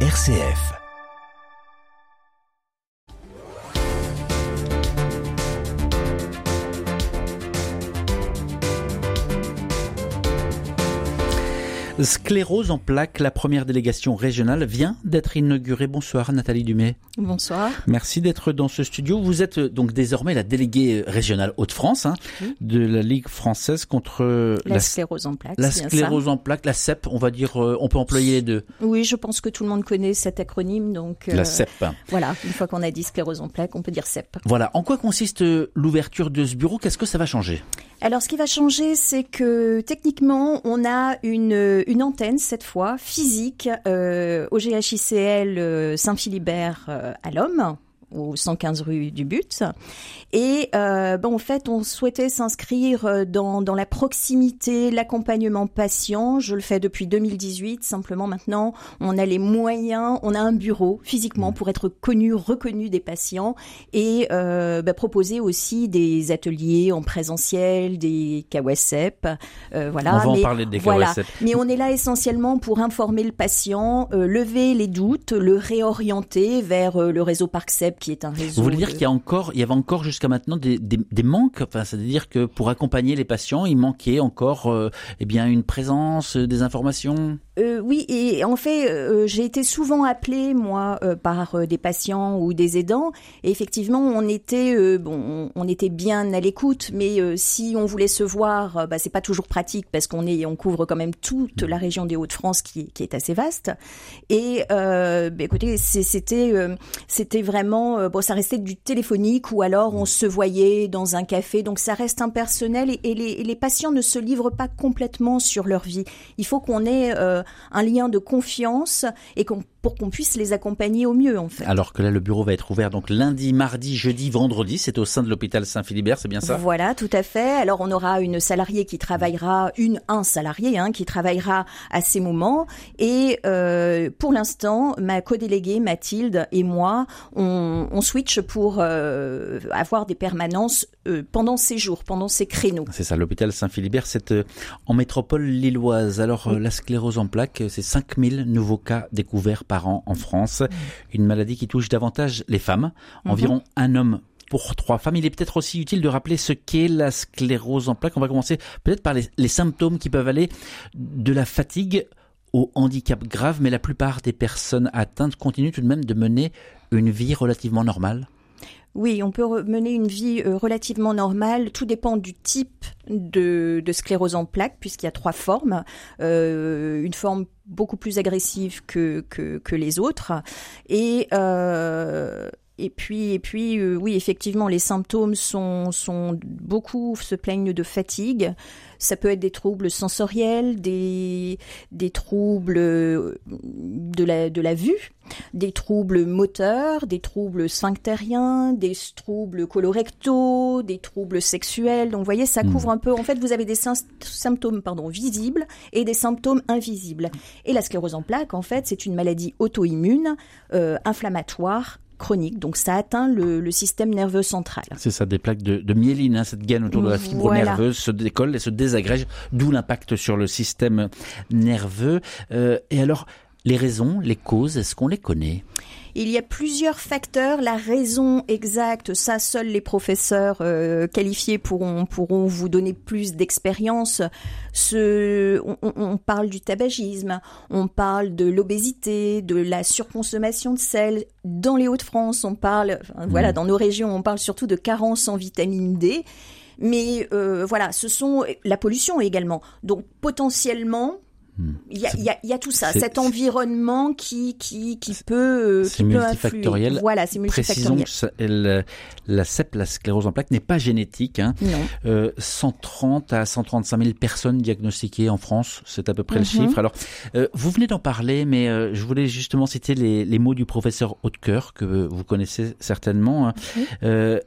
RCF. Sclérose en plaques, la première délégation régionale vient d'être inaugurée. Bonsoir Nathalie Dumay. Bonsoir. Merci d'être dans ce studio. Vous êtes euh, donc désormais la déléguée régionale Hauts-de-France hein, de la Ligue française contre la, sclérose en plaques. La sclérose en plaques, la CEP, on va dire, euh, on peut employer les deux. Oui, je pense que tout le monde connaît cet acronyme. Donc, la CEP. Voilà, une fois qu'on a dit sclérose en plaques, on peut dire CEP. Voilà. En quoi consiste l'ouverture de ce bureau? Qu'est-ce que ça va changer? Alors, ce qui va changer, c'est que techniquement, on a une, une antenne cette fois physique euh, au GHICL euh, Saint-Philibert euh, à l'homme au 115 rue du But. Et euh, bon, en fait, on souhaitait s'inscrire euh, dans, dans la proximité, l'accompagnement patient. Je le fais depuis 2018. Simplement, maintenant, on a les moyens, on a un bureau physiquement pour être connu, reconnu des patients et euh, bah, proposer aussi des ateliers en présentiel, des KWSEP. Euh, voilà. On va en parler des voilà. Mais on est là essentiellement pour informer le patient, euh, lever les doutes, le réorienter vers le réseau ParcSEP qui est un réseau. Vous voulez dire qu'il y a encore, il y avait encore jusqu'à maintenant des, des, des manques, enfin, c'est-à-dire que pour accompagner les patients, il manquait encore, euh, eh bien, une présence, euh, des informations? Euh, oui, et en fait, euh, j'ai été souvent appelée moi euh, par des patients ou des aidants. Et effectivement, on était bon, on était bien à l'écoute, mais si on voulait se voir, bah, c'est pas toujours pratique parce qu'on est, on couvre quand même toute la région des Hauts-de-France qui, qui, est assez vaste. Et bah, écoutez, c'était c'était vraiment bon, ça restait du téléphonique ou alors on se voyait dans un café. Donc ça reste impersonnel et, et les, les, patients ne se livrent pas complètement sur leur vie. Il faut qu'on ait un lien de confiance et qu'on pour qu'on puisse les accompagner au mieux en fait. Alors que là le bureau va être ouvert donc lundi, mardi, jeudi, vendredi, c'est au sein de l'hôpital Saint-Philibert, c'est bien ça? Voilà, tout à fait. Alors on aura une salariée qui travaillera, une un salarié hein, qui travaillera à ces moments et euh, pour l'instant ma co-déléguée Mathilde et moi on, on switch pour euh, avoir des permanences euh, pendant ces jours, pendant ces créneaux. C'est ça, l'hôpital Saint-Philibert, c'est en métropole lilloise. Alors la sclérose en plaques, c'est 5000 nouveaux cas découverts par an en France. Une maladie qui touche davantage les femmes. Mhm. Environ un homme pour trois femmes. Il est peut-être aussi utile de rappeler ce qu'est la sclérose en plaques. On va commencer peut-être par les, les, symptômes qui peuvent aller de la fatigue au handicap grave, mais la plupart des personnes atteintes continuent tout de même de mener une vie relativement normale. Oui, on peut mener une vie euh, relativement normale. Tout dépend du type de, sclérose en plaques, puisqu'il y a trois formes. Euh, une forme beaucoup plus agressive que, que, que les autres. Et euh, et puis, et puis, euh, oui, effectivement, les symptômes sont, sont beaucoup se plaignent de fatigue. Ça peut être des troubles sensoriels, des, des troubles euh, de la, de la vue, des troubles moteurs, des troubles sphinctériens, des troubles colorectaux, des troubles sexuels. Donc, vous voyez, ça hmm. couvre un peu. En fait, vous avez des symptômes, pardon, visibles et des symptômes invisibles. Et la sclérose en plaques, en fait, c'est une maladie auto-immune, euh, inflammatoire, chronique. Donc ça atteint le, le système nerveux central. C'est ça, des plaques de, de myéline, hein, cette gaine autour de la fibre voilà. nerveuse se décolle et se désagrège, d'où l'impact sur le système nerveux. Euh, et alors, les raisons, les causes, est-ce qu'on les connaît? Il y a plusieurs facteurs. La raison exacte, ça, seuls les professeurs euh, qualifiés pourront, pourront vous donner plus d'expérience. Ce, on, on, parle du tabagisme, on parle de l'obésité, de la surconsommation de sel. Dans les Hauts-de-France, on parle, enfin, voilà, mmh. dans nos régions, on parle surtout de carence en vitamine D. Mais euh, voilà, ce sont la pollution également. Donc potentiellement, il y, a, il, y a, il y a, tout ça, cet environnement qui, qui, qui peut, qui peut multifactoriel. Voilà, c'est multifactoriel. Précisons que la CEP, la sclérose en plaques, n'est pas génétique. Hein. Non. Euh, 130 à 135 000 personnes diagnostiquées en France, c'est à peu près mm -hmm. le chiffre. Alors, euh, vous venez d'en parler, mais euh, je voulais justement citer les, les mots du professeur Hautecoeur, que vous connaissez certainement. Hein. Mm -hmm.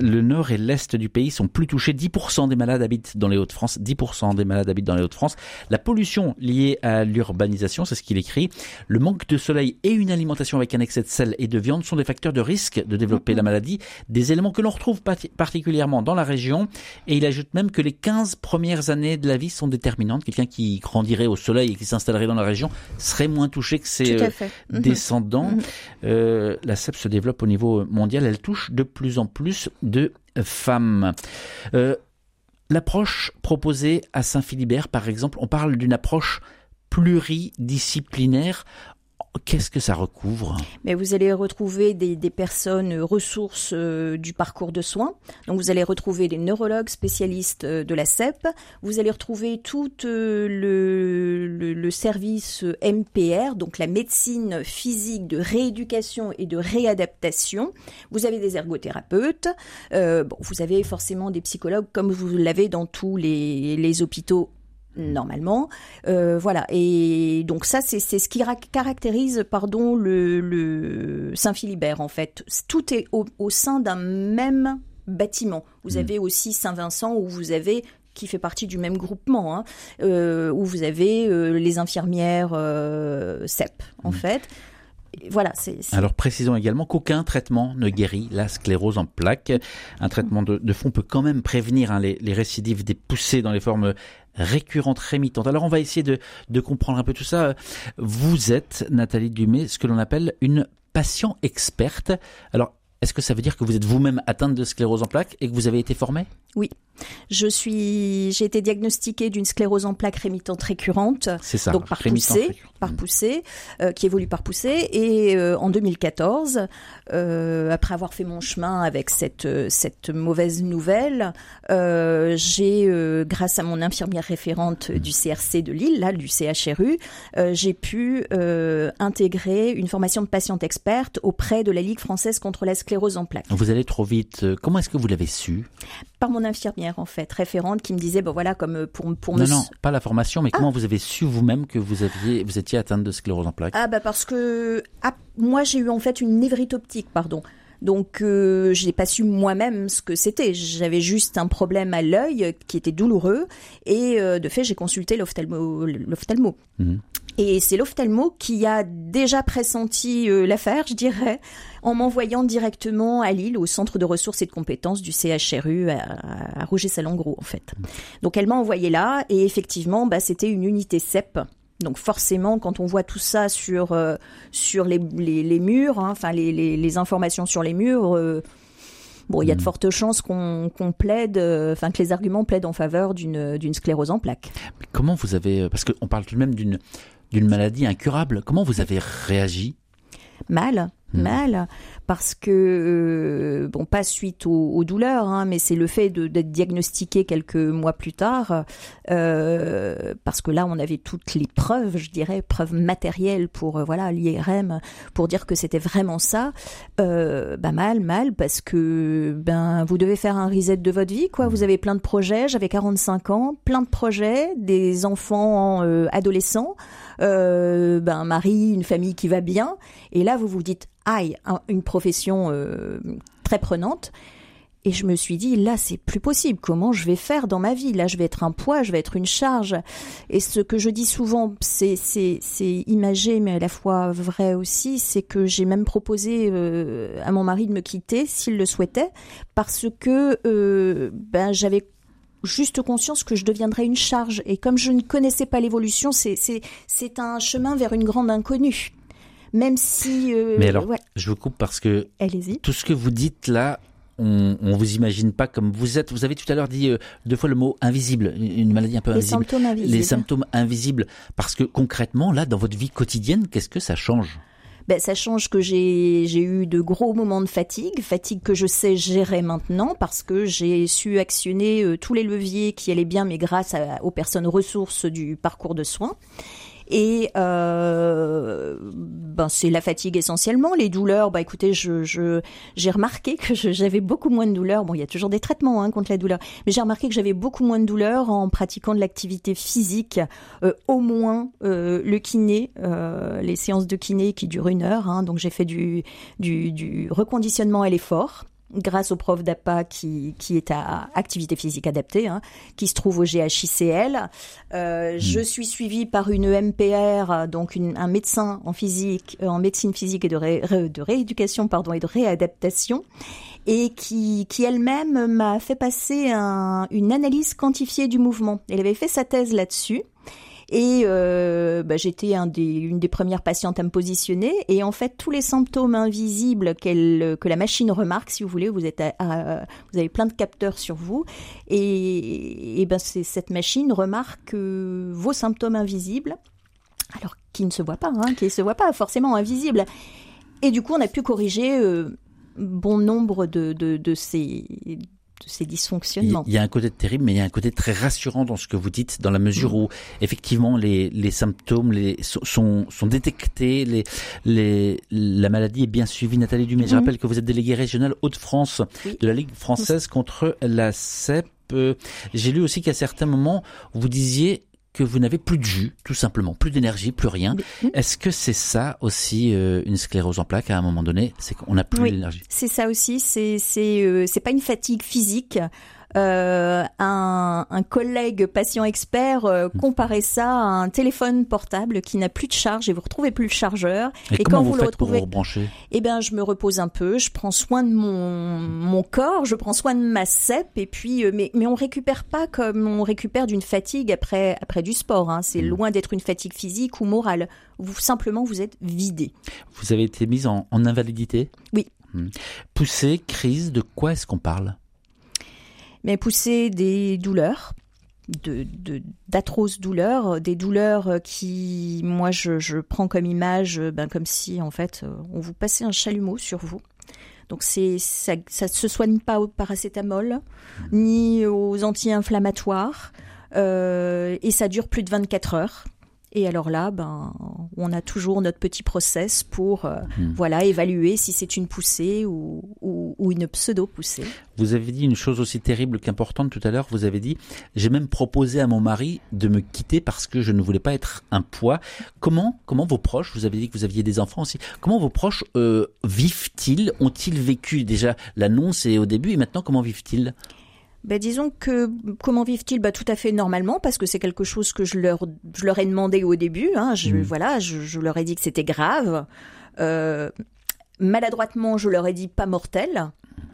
Le nord et l'est du pays sont plus touchés. 10% des malades habitent dans les Hauts-de-France. 10% des malades habitent dans les Hauts-de-France. La pollution liée à l'urbanisation, c'est ce qu'il écrit. Le manque de soleil et une alimentation avec un excès de sel et de viande sont des facteurs de risque de développer la maladie. Des éléments que l'on retrouve particulièrement dans la région. Et il ajoute même que les 15 premières années de la vie sont déterminantes. Quelqu'un qui grandirait au soleil et qui s'installerait dans la région serait moins touché que ses euh, descendants. Mhm. Euh, la CEP se développe au niveau mondial. Elle touche de plus en plus de femmes. Euh, l'approche proposée à Saint-Philibert, par exemple, on parle d'une approche pluridisciplinaire Qu'est-ce que ça recouvre? Mais vous allez retrouver des, personnes ressources euh, du parcours de soins. Donc vous allez retrouver des neurologues spécialistes euh, de la CEP. Vous allez retrouver tout euh, le, service MPR, donc la médecine physique de rééducation et de réadaptation. Vous avez des ergothérapeutes. bon, vous avez forcément des psychologues comme vous l'avez dans tous les hôpitaux normalement. Euh, voilà. Et donc ça, c'est ce qui caractérise, pardon, le, Saint-Philibert en fait. Tout est au, sein d'un même bâtiment. Vous hmm. avez aussi Saint-Vincent où vous avez qui fait partie du même groupement, hein, euh, où vous avez euh, les infirmières CEP, en hmm. fait. Voilà, Alors précisons également qu'aucun traitement ne guérit la sclérose en plaques. Un traitement de, fond peut quand même prévenir hein, les, les, récidives des poussées dans les formes récurrente, rémitante. Alors on va essayer de, comprendre un peu tout ça. Vous êtes, Nathalie Dumay, ce que l'on appelle une patient experte. Alors, est-ce que ça veut dire que vous êtes vous-même atteinte de sclérose en plaques et que vous avez été formée? Oui. Je suis, j'ai été diagnostiquée d'une sclérose en plaques rémitante récurrente. C'est ça. Donc par poussée, par mm. poussée, euh, qui évolue par poussée. Et euh, en 2014, euh, après avoir fait mon chemin avec cette cette mauvaise nouvelle, j'ai, grâce à mon infirmière référente du CRC de Lille, là, du CHRU, j'ai pu intégrer une formation de patiente experte auprès de la Ligue française contre la sclérose en plaques. Vous allez trop vite. Comment est-ce que vous l'avez su? Par mon infirmière en fait, référente, qui me disait, bon voilà, comme euh, pour, pour non, Non, pas la formation, mais comment ah. vous avez su vous-même que vous, aviez, vous étiez atteinte de sclérose en plaques Ah bah parce que ah, moi j'ai eu en fait une névrite optique, pardon. Donc euh, je n'ai pas su moi-même ce que c'était. J'avais juste un problème à l'œil qui était douloureux et euh, de fait j'ai consulté l'ophtalmo. l'ophtalmo. Mhm. Et c'est l'ophtalmo qui a déjà pressenti euh, l'affaire, je dirais, en m'envoyant directement à Lille, au centre de ressources et de compétences du CHRU à, à Rouget-Salengro, en fait. Donc elle m'a envoyé là, et effectivement, bah, c'était une unité CEP. Donc forcément, quand on voit tout ça sur euh, sur les, les, murs, hein, enfin les, les, informations sur les murs, euh, bon, il y a de hmm. fortes chances qu'on plaide, enfin que les arguments plaident en faveur d'une d'une sclérose en plaques. comment vous avez, parce qu'on parle tout de même d'une d'une maladie incurable. Comment vous avez réagi? Mal, hmm. mal parce que euh, bon pas suite aux, douleurs hein, mais c'est le fait d'être diagnostiqué quelques mois plus tard euh, parce que là on avait toutes les preuves je dirais preuves matérielles pour euh, voilà l'IRM pour dire que c'était vraiment ça. Bah mal mal parce que ben vous devez faire un reset de votre vie quoi. Vous avez plein de projets j'avais 45 ans plein de projets des enfants adolescents ben un mari une famille qui va bien et là vous vous dites aïe, une profession euh, très prenante. Et je me suis dit, là, c'est plus possible. Comment je vais faire dans ma vie? Là, je vais être un poids, je vais être une charge. Et ce que je dis souvent, c'est, c'est, c'est imagé, mais à la fois vrai aussi, c'est que j'ai même proposé euh, à mon mari de me quitter s'il le souhaitait, parce que euh, ben, j'avais juste conscience que je deviendrais une charge. Et comme je ne connaissais pas l'évolution, c'est, c'est, c'est un chemin vers une grande inconnue même si. Euh, Mais alors, je vous coupe parce que tout ce que vous dites là, on, on vous imagine pas comme vous êtes. Vous avez tout à l'heure dit euh, deux fois le mot invisible, une maladie un peu invisible. Les symptômes invisibles. Les symptômes invisibles. Parce que concrètement, là, dans votre vie quotidienne, qu'est-ce que ça change? Ben, ça change que j'ai eu de gros moments de fatigue, fatigue que je sais gérer maintenant parce que j'ai su actionner euh, tous les leviers qui allaient bien, mais grâce aux personnes ressources du parcours de soins. Et euh, ben c'est la fatigue essentiellement, les douleurs. Bah écoutez, je j'ai remarqué que j'avais beaucoup moins de douleurs. Bon, il y a toujours des traitements hein, contre la douleur, mais j'ai remarqué que j'avais beaucoup moins de douleurs en pratiquant de l'activité physique, euh, au moins euh, le kiné, euh, les séances de kiné qui durent une heure. Hein, donc j'ai fait du, du, du reconditionnement à l'effort grâce au prof d'APA qui, qui est à activité physique adaptée, hein, qui se trouve au GHICL. Euh, hmm. Je suis suivie par une MPR, donc une, un médecin en physique, euh, en médecine physique et de, de rééducation pardon et de réadaptation et qui, qui elle-même m'a fait passer un, une analyse quantifiée du mouvement. Elle avait fait sa thèse là-dessus. Et euh, bah, j'étais une des premières patientes à me positionner. Et en fait, tous les symptômes invisibles qu'elle, que la machine remarque, si vous voulez, vous, avez plein de capteurs sur vous. Et, ben, cette machine remarque vos symptômes invisibles, alors qui ne se voient pas, hein, qui ne se voient pas forcément invisibles. Et du coup, on a pu corriger euh, bon nombre de ces ces dysfonctionnements. Il y a un côté terrible, mais il y a un côté très rassurant dans ce que vous dites, dans la mesure mm. où effectivement les, les symptômes les, sont, sont détectés, les, les, la maladie est bien suivie. Nathalie Dumais, je mm. rappelle que vous êtes déléguée régionale Hauts-de-France de la Ligue française contre la CEP. Euh, j'ai lu aussi qu'à certains moments, vous disiez que vous n'avez plus de jus, tout simplement, plus d'énergie, plus rien. Est-ce que c'est ça aussi euh, une sclérose en plaques à un moment donné? C'est qu'on n'a plus d'énergie. C'est ça aussi. C'est c'est euh, c'est pas une fatigue physique. Euh, un, un, collègue patient expert euh, mmh. comparait ça à un téléphone portable qui n'a plus de charge et vous retrouvez plus le chargeur. Et, quand vous, le retrouvez, pour rebrancher Eh ben, je me repose un peu, je prends soin de mon mon corps, je prends soin de ma cèpe et puis, euh, mais mais on récupère pas comme on récupère d'une fatigue après après du sport. Hein. C'est mmh. loin d'être une fatigue physique ou morale. Vous simplement vous êtes vidé. Vous avez été mise en, en invalidité? Oui. Mmh. Poussée, crise, de quoi est-ce qu'on parle? Mais pousser des douleurs, d'atroces douleurs, des douleurs qui, moi, je, prends comme image, ben, comme si, en fait, on vous passait un chalumeau sur vous. Donc c'est ça, ça se soigne pas au paracétamol ni aux anti-inflammatoires euh, et ça dure plus de 24 heures. Et alors là, ben, on a toujours notre petit process pour euh, hmm. voilà évaluer si c'est une poussée ou, ou, ou une pseudo-poussée. Vous avez dit une chose aussi terrible qu'importante tout à l'heure. Vous avez dit, j'ai même proposé à mon mari de me quitter parce que je ne voulais pas être un poids. Comment, comment vos proches, vous avez dit que vous aviez des enfants aussi, comment vos proches euh, vivent-ils Ont-ils vécu? Déjà l'annonce et au début et maintenant comment vivent-ils? Ben, disons que comment vivent-ils? Bah, Tout à fait normalement, parce que c'est quelque chose que je leur, je leur ai demandé au début. Hein. Je, mmh. Voilà, je, je, leur ai dit que c'était grave. Euh, maladroitement, je leur ai dit pas mortel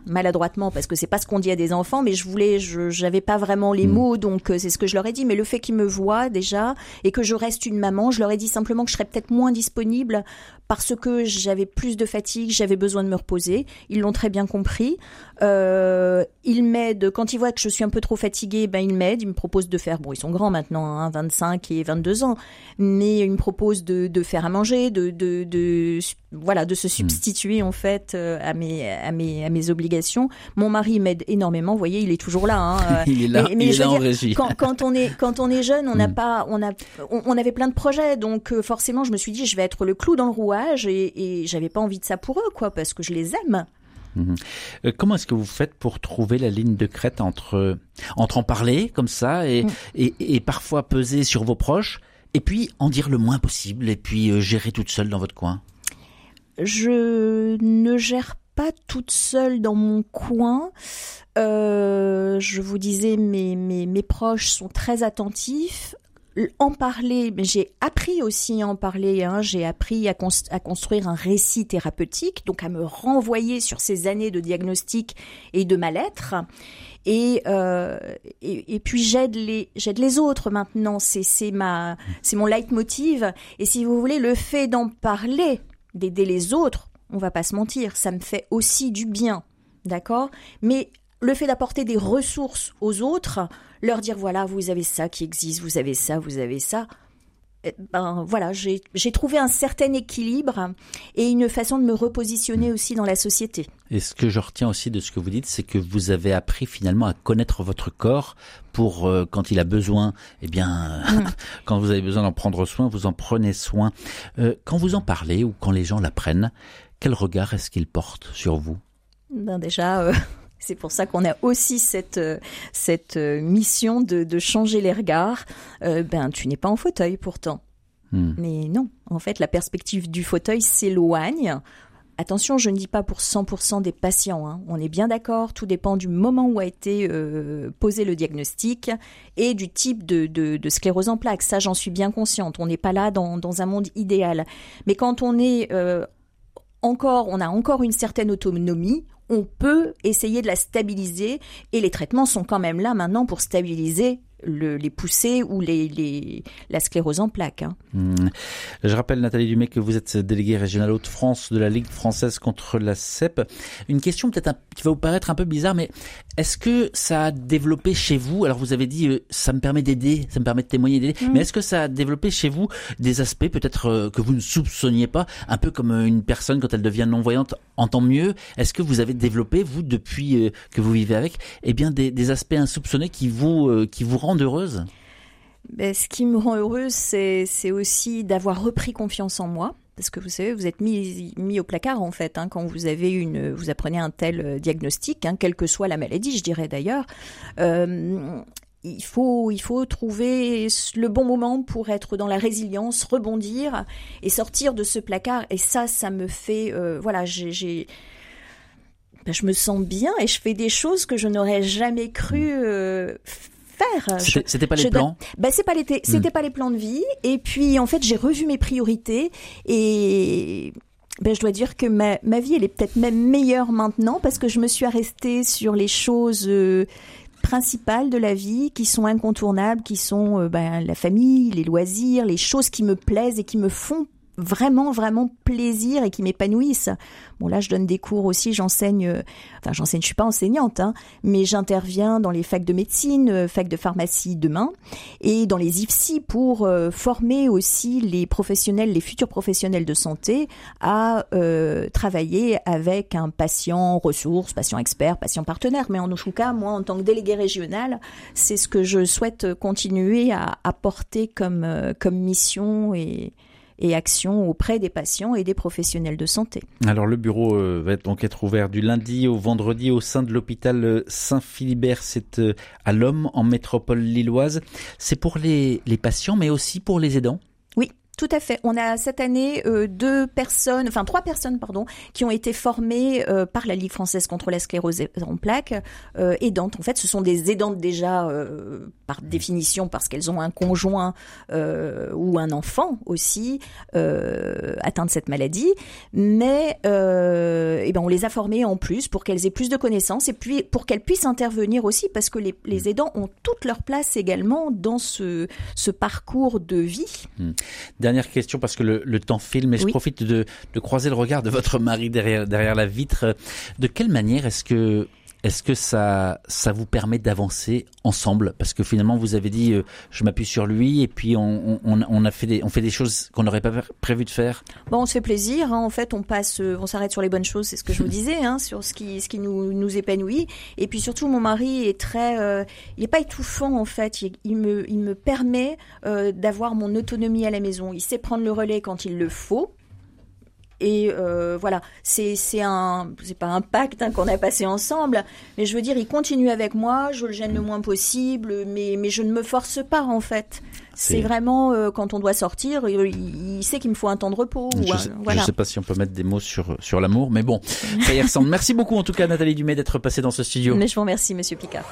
maladroitement parce que c'est pas ce qu'on dit à des enfants mais je voulais je j'avais pas vraiment les mmh. mots donc euh, c'est ce que je leur ai dit mais le fait qu'ils me voient déjà et que je reste une maman je leur ai dit simplement que je serais peut-être moins disponible parce que j'avais plus de fatigue, j'avais besoin de me reposer. Ils l'ont très bien compris. Euh, ils m'aident quand ils voient que je suis un peu trop fatiguée, ben ils m'aident. Ils me proposent de faire. Bon, ils sont grands maintenant, hein, 25 et 22 ans, mais ils me proposent de, de faire à manger, de, de, de voilà, de se hmm. substituer en fait euh, à mes à mes à mes obligations. Mon mari m'aide énormément. Vous voyez, il est toujours là. Hein, il est là. Mais, il est là en régie. Quand, quand, on est quand on est jeune, on n'a hmm. pas on a on, on, avait plein de projets, donc euh, forcément, je me suis dit, je vais être le clou dans le rouage et, j'avais pas envie de ça pour eux, quoi, parce que je les aime. Mhm. Euh, comment est-ce que vous faites pour trouver la ligne de crête entre, entre en parler comme ça et, mm. et, parfois peser sur vos proches et puis en dire le moins possible et puis euh, gérer toute seule dans votre coin? Je ne gère pas toute seule dans mon coin. Euh, je vous disais, mes, mes, mes proches sont très attentifs en parler, mais j'ai appris aussi à en parler. Hein. J'ai appris à, construire un récit thérapeutique, donc à me renvoyer sur ces années de diagnostic et de mal-être. Et, euh, et, puis j'aide les les autres maintenant. C'est c'est ma c'est mon leitmotiv. Et si vous voulez, le fait d'en parler, d'aider les autres, on va pas se mentir, ça me fait aussi du bien, d'accord? Mais le fait d'apporter des ressources aux autres, leur dire voilà, vous avez ça qui existe, vous avez ça, vous avez ça. Eh ben voilà, j'ai trouvé un certain équilibre et une façon de me repositionner aussi dans la société. Et ce que je retiens aussi de ce que vous dites, c'est que vous avez appris finalement à connaître votre corps pour euh, quand il a besoin, eh bien, mm. quand vous avez besoin d'en prendre soin, vous en prenez soin. Euh, quand vous en parlez ou quand les gens l'apprennent, quel regard est-ce qu'ils portent sur vous? Ben déjà, euh, c'est pour ça qu'on a aussi cette euh, cette euh, mission de, de changer les regards. Euh, ben, tu n'es pas en fauteuil pourtant. Hmm. Mais non, en fait, la perspective du fauteuil s'éloigne attention, je ne dis pas pour 100% des patients. Hein. On est bien d'accord, tout dépend du moment où a été euh, posé le diagnostic et du type de, de, sclérose en plaques. Ça, j'en suis bien consciente. On n'est pas là dans, dans, un monde idéal. Mais quand on est euh, encore, on a encore une certaine autonomie, on peut essayer de la stabiliser et les traitements sont quand même là maintenant pour stabiliser les poussées ou les, la sclérose en plaques. Hein. Hmm. Je rappelle, Nathalie Dumay, que vous êtes déléguée régionale Haute-France de la Ligue française contre la CEP. Une question peut-être qui va vous paraître un peu bizarre, mais est-ce que ça a développé chez vous, alors vous avez dit euh, ça me permet d'aider, ça me permet de témoigner d'aider, hmm. mais est-ce que ça a développé chez vous des aspects peut-être euh, que vous ne soupçonniez pas, un peu comme euh, une personne quand elle devient non-voyante entend mieux? Est-ce que vous avez développé, vous, depuis que vous vivez avec, eh bien des, des aspects insoupçonnés qui vous, qui vous rendent heureuse ben, Ce qui me rend heureuse, c'est aussi d'avoir repris confiance en moi. Parce que vous savez, vous êtes mis, au placard en fait hein, quand vous avez une, vous apprenez un tel euh, diagnostic, hein, quelle que soit la maladie, je dirais d'ailleurs. Euh, il faut, trouver le bon moment pour être dans la résilience, rebondir et sortir de ce placard. Et ça, ça me fait, euh, voilà, ben, je me sens bien et je fais des choses que je n'aurais jamais cru c'était pas les plans? Ben c'est pas les, hmm. c'était pas les plans de vie. Et puis en fait, j'ai revu mes priorités et ben, je dois dire que ma, ma vie, elle est peut-être même meilleure maintenant parce que je me suis arrêtée sur les choses euh, principales de la vie qui sont incontournables, qui sont euh, ben, la famille, les loisirs, les choses qui me plaisent et qui me font vraiment vraiment plaisir et qui m'épanouissent. Bon là je donne des cours aussi, j'enseigne, euh, enfin j'enseigne, je suis pas enseignante, hein, mais j'interviens dans les facs de médecine, euh, facs de pharmacie demain et dans les IFSI pour euh, former aussi les professionnels, les futurs professionnels de santé à travailler avec un patient ressource, patient expert, patient partenaire. Mais en tout cas, moi en tant que délégué régional, c'est ce que je souhaite continuer à apporter comme comme mission et et action auprès des patients et des professionnels de santé. Alors le bureau euh, va donc être ouvert du lundi au vendredi au sein de l'hôpital euh, Saint-Philibert, c'est euh, à l'homme en métropole lilloise. C'est pour les, patients mais aussi pour les aidants tout à fait. On a cette année euh, deux personnes, enfin trois personnes, pardon, qui ont été formées euh, par la Ligue française contre la sclérose en plaques, euh, aidantes. En fait, ce sont des aidantes déjà par définition parce qu'elles ont un conjoint ou un enfant aussi atteint de cette maladie. Mais eh ben, on les a formées en plus pour qu'elles aient plus de connaissances et puis pour qu'elles puissent intervenir aussi parce que les, les, aidants ont toute leur place également dans ce, ce parcours de vie. Hmm dernière question parce que le, temps filme et je profite de, de, croiser le regard de votre mari derrière, derrière la vitre. De quelle manière est-ce que est-ce que ça, ça vous permet d'avancer ensemble? Parce que finalement, vous avez dit, euh, je m'appuie sur lui, et puis on, on, on, a fait des, on fait des choses qu'on n'aurait pas prévu de faire. Bon, on se fait plaisir. Hein. En fait, on passe, euh, on s'arrête sur les bonnes choses. C'est ce que je vous disais, hein, sur ce qui, ce qui nous, nous épanouit. Et puis surtout, mon mari est très, euh, il est pas étouffant en fait. Il, me, il me permet d'avoir mon autonomie à la maison. Il sait prendre le relais quand il le faut. Et euh, voilà, c'est c'est un c'est pas un pacte hein, qu'on a passé ensemble, mais je veux dire, il continue avec moi, je le gêne le moins possible, mais mais je ne me force pas en fait. C'est vraiment euh, quand on doit sortir, il, sait qu'il me faut un temps de repos. Je, ne sais pas si on peut mettre des mots sur sur l'amour, mais bon, ça y ressemble. Merci beaucoup en tout cas Nathalie Dumay d'être passée dans ce studio. Mais je vous remercie Monsieur Picard.